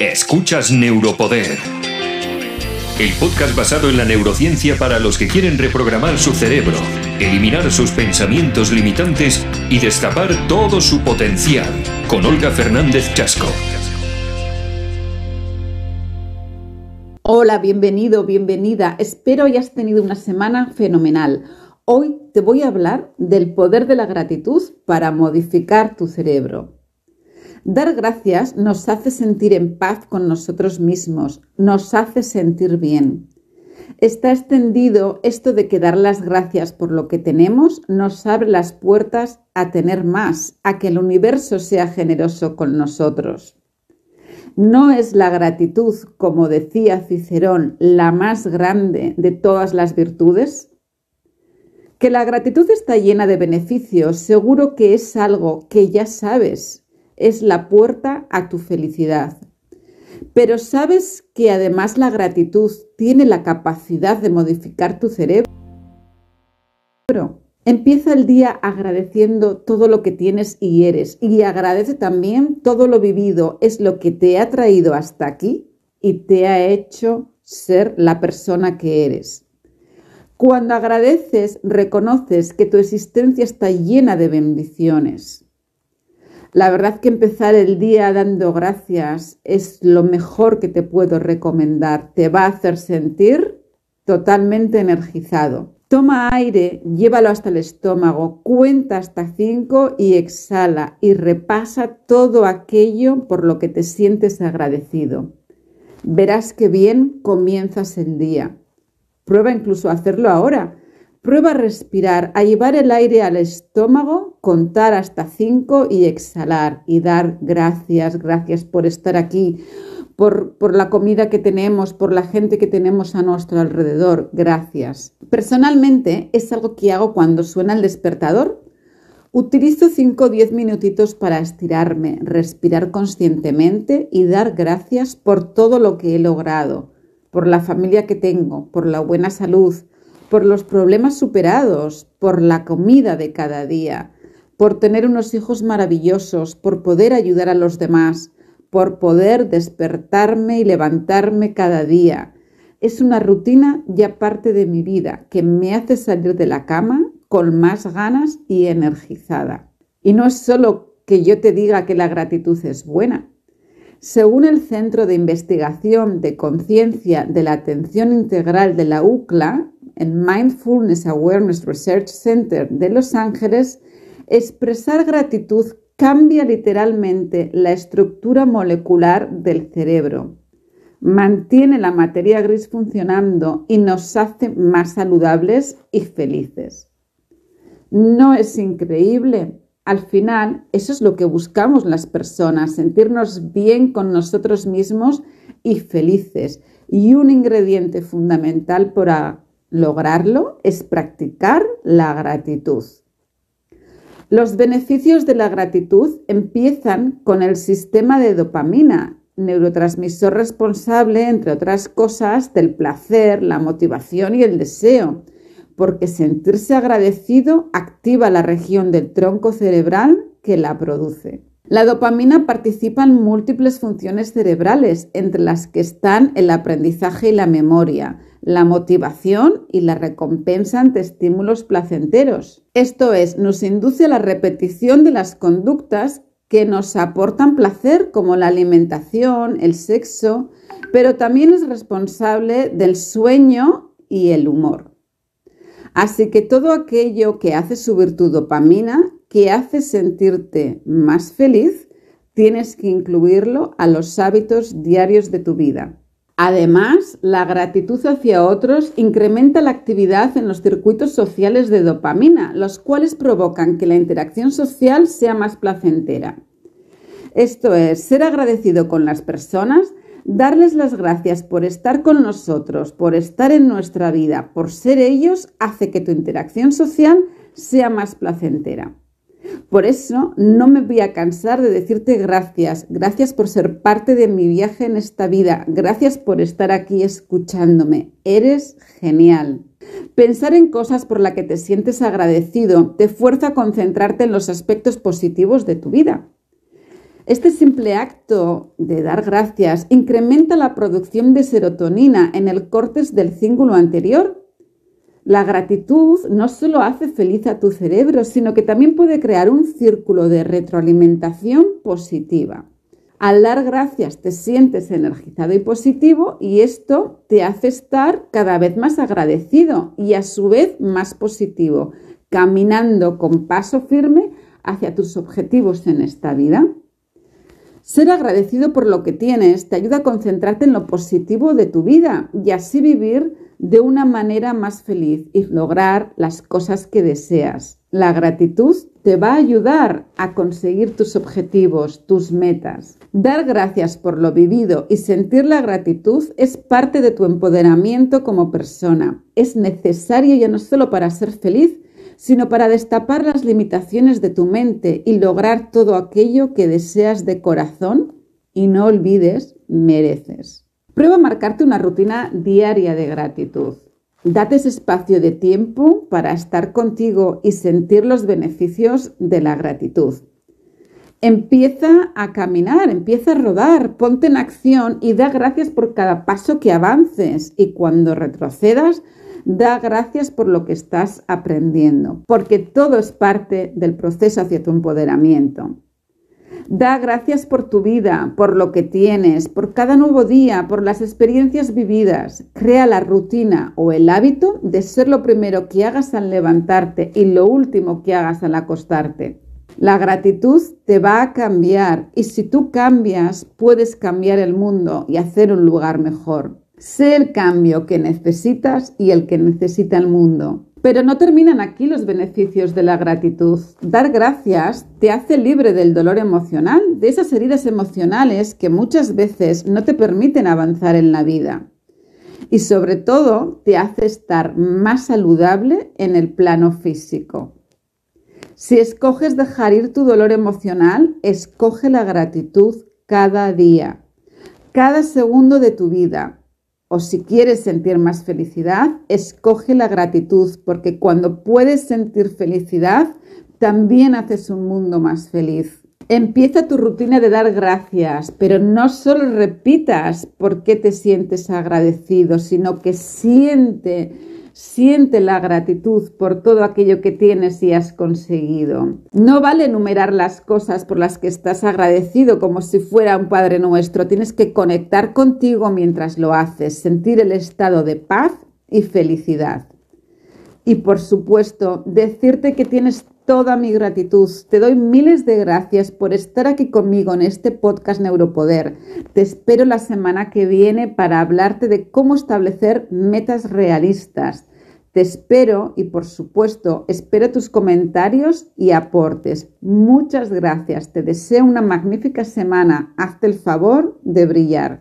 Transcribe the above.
Escuchas Neuropoder. El podcast basado en la neurociencia para los que quieren reprogramar su cerebro, eliminar sus pensamientos limitantes y destapar todo su potencial. Con Olga Fernández Chasco. Hola, bienvenido, bienvenida. Espero hayas tenido una semana fenomenal. Hoy te voy a hablar del poder de la gratitud para modificar tu cerebro. Dar gracias nos hace sentir en paz con nosotros mismos, nos hace sentir bien. Está extendido esto de que dar las gracias por lo que tenemos nos abre las puertas a tener más, a que el universo sea generoso con nosotros. No es la gratitud, como decía Cicerón, la más grande de todas las virtudes. Que la gratitud está llena de beneficios, seguro que es algo que ya sabes, es la puerta a tu felicidad. Pero ¿sabes que además la gratitud tiene la capacidad de modificar tu cerebro? Empieza el día agradeciendo todo lo que tienes y eres y agradece también todo lo vivido. Es lo que te ha traído hasta aquí y te ha hecho ser la persona que eres. Cuando agradeces, reconoces que tu existencia está llena de bendiciones. La verdad que empezar el día dando gracias es lo mejor que te puedo recomendar. Te va a hacer sentir totalmente energizado. Toma aire, llévalo hasta el estómago, cuenta hasta cinco y exhala y repasa todo aquello por lo que te sientes agradecido. Verás que bien comienzas el día. Prueba incluso hacerlo ahora. Prueba a respirar, a llevar el aire al estómago, contar hasta cinco y exhalar y dar gracias, gracias por estar aquí, por, por, la comida que tenemos, por la gente que tenemos a nuestro alrededor. Gracias. Personalmente es algo que hago cuando suena el despertador. Utilizo 5 o 10 minutitos para estirarme, respirar conscientemente y dar gracias por todo lo que he logrado, por la familia que tengo, por la buena salud, por los problemas superados, por la comida de cada día, por tener unos hijos maravillosos, por poder ayudar a los demás, por poder despertarme y levantarme cada día. Es una rutina ya parte de mi vida que me hace salir de la cama con más ganas y energizada. Y no es solo que yo te diga que la gratitud es buena. Según el Centro de Investigación de Conciencia de la Atención Integral de la UCLA, el Mindfulness Awareness Research Center de Los Ángeles, expresar gratitud cambia literalmente la estructura molecular del cerebro, mantiene la materia gris funcionando y nos hace más saludables y felices. ¿No es increíble? Al final, eso es lo que buscamos las personas, sentirnos bien con nosotros mismos y felices. Y un ingrediente fundamental para lograrlo es practicar la gratitud. Los beneficios de la gratitud empiezan con el sistema de dopamina, neurotransmisor responsable, entre otras cosas, del placer, la motivación y el deseo, porque sentirse agradecido activa la región del tronco cerebral que la produce. La dopamina participa en múltiples funciones cerebrales, entre las que están el aprendizaje y la memoria, la motivación y la recompensa ante estímulos placenteros. Esto es, nos induce a la repetición de las conductas que nos aportan placer, como la alimentación, el sexo, pero también es responsable del sueño y el humor. Así que todo aquello que hace subir tu dopamina, que hace sentirte más feliz, tienes que incluirlo a los hábitos diarios de tu vida. Además, la gratitud hacia otros incrementa la actividad en los circuitos sociales de dopamina, los cuales provocan que la interacción social sea más placentera. Esto es, ser agradecido con las personas, darles las gracias por estar con nosotros, por estar en nuestra vida, por ser ellos, hace que tu interacción social sea más placentera. Por eso no me voy a cansar de decirte gracias, gracias por ser parte de mi viaje en esta vida, gracias por estar aquí escuchándome, eres genial. Pensar en cosas por las que te sientes agradecido te fuerza a concentrarte en los aspectos positivos de tu vida. Este simple acto de dar gracias incrementa la producción de serotonina en el córtex del cíngulo anterior. La gratitud no solo hace feliz a tu cerebro, sino que también puede crear un círculo de retroalimentación positiva. Al dar gracias te sientes energizado y positivo y esto te hace estar cada vez más agradecido y a su vez más positivo, caminando con paso firme hacia tus objetivos en esta vida. Ser agradecido por lo que tienes te ayuda a concentrarte en lo positivo de tu vida y así vivir de una manera más feliz y lograr las cosas que deseas. La gratitud te va a ayudar a conseguir tus objetivos, tus metas. Dar gracias por lo vivido y sentir la gratitud es parte de tu empoderamiento como persona. Es necesario ya no solo para ser feliz, sino para destapar las limitaciones de tu mente y lograr todo aquello que deseas de corazón y no olvides, mereces. Prueba a marcarte una rutina diaria de gratitud. Date ese espacio de tiempo para estar contigo y sentir los beneficios de la gratitud. Empieza a caminar, empieza a rodar, ponte en acción y da gracias por cada paso que avances y cuando retrocedas, Da gracias por lo que estás aprendiendo, porque todo es parte del proceso hacia tu empoderamiento. Da gracias por tu vida, por lo que tienes, por cada nuevo día, por las experiencias vividas. Crea la rutina o el hábito de ser lo primero que hagas al levantarte y lo último que hagas al acostarte. La gratitud te va a cambiar y si tú cambias, puedes cambiar el mundo y hacer un lugar mejor. Sé el cambio que necesitas y el que necesita el mundo. Pero no terminan aquí los beneficios de la gratitud. Dar gracias te hace libre del dolor emocional, de esas heridas emocionales que muchas veces no te permiten avanzar en la vida. Y sobre todo te hace estar más saludable en el plano físico. Si escoges dejar ir tu dolor emocional, escoge la gratitud cada día, cada segundo de tu vida, o si quieres sentir más felicidad, escoge la gratitud, porque cuando puedes sentir felicidad, también haces un mundo más feliz. Empieza tu rutina de dar gracias, pero no solo repitas por qué te sientes agradecido, sino que siente Siente la gratitud por todo aquello que tienes y has conseguido. No vale enumerar las cosas por las que estás agradecido como si fuera un Padre Nuestro. Tienes que conectar contigo mientras lo haces, sentir el estado de paz y felicidad. Y por supuesto, decirte que tienes toda mi gratitud. Te doy miles de gracias por estar aquí conmigo en este podcast Neuropoder. Te espero la semana que viene para hablarte de cómo establecer metas realistas. Te espero y por supuesto espero tus comentarios y aportes. Muchas gracias. Te deseo una magnífica semana. Hazte el favor de brillar.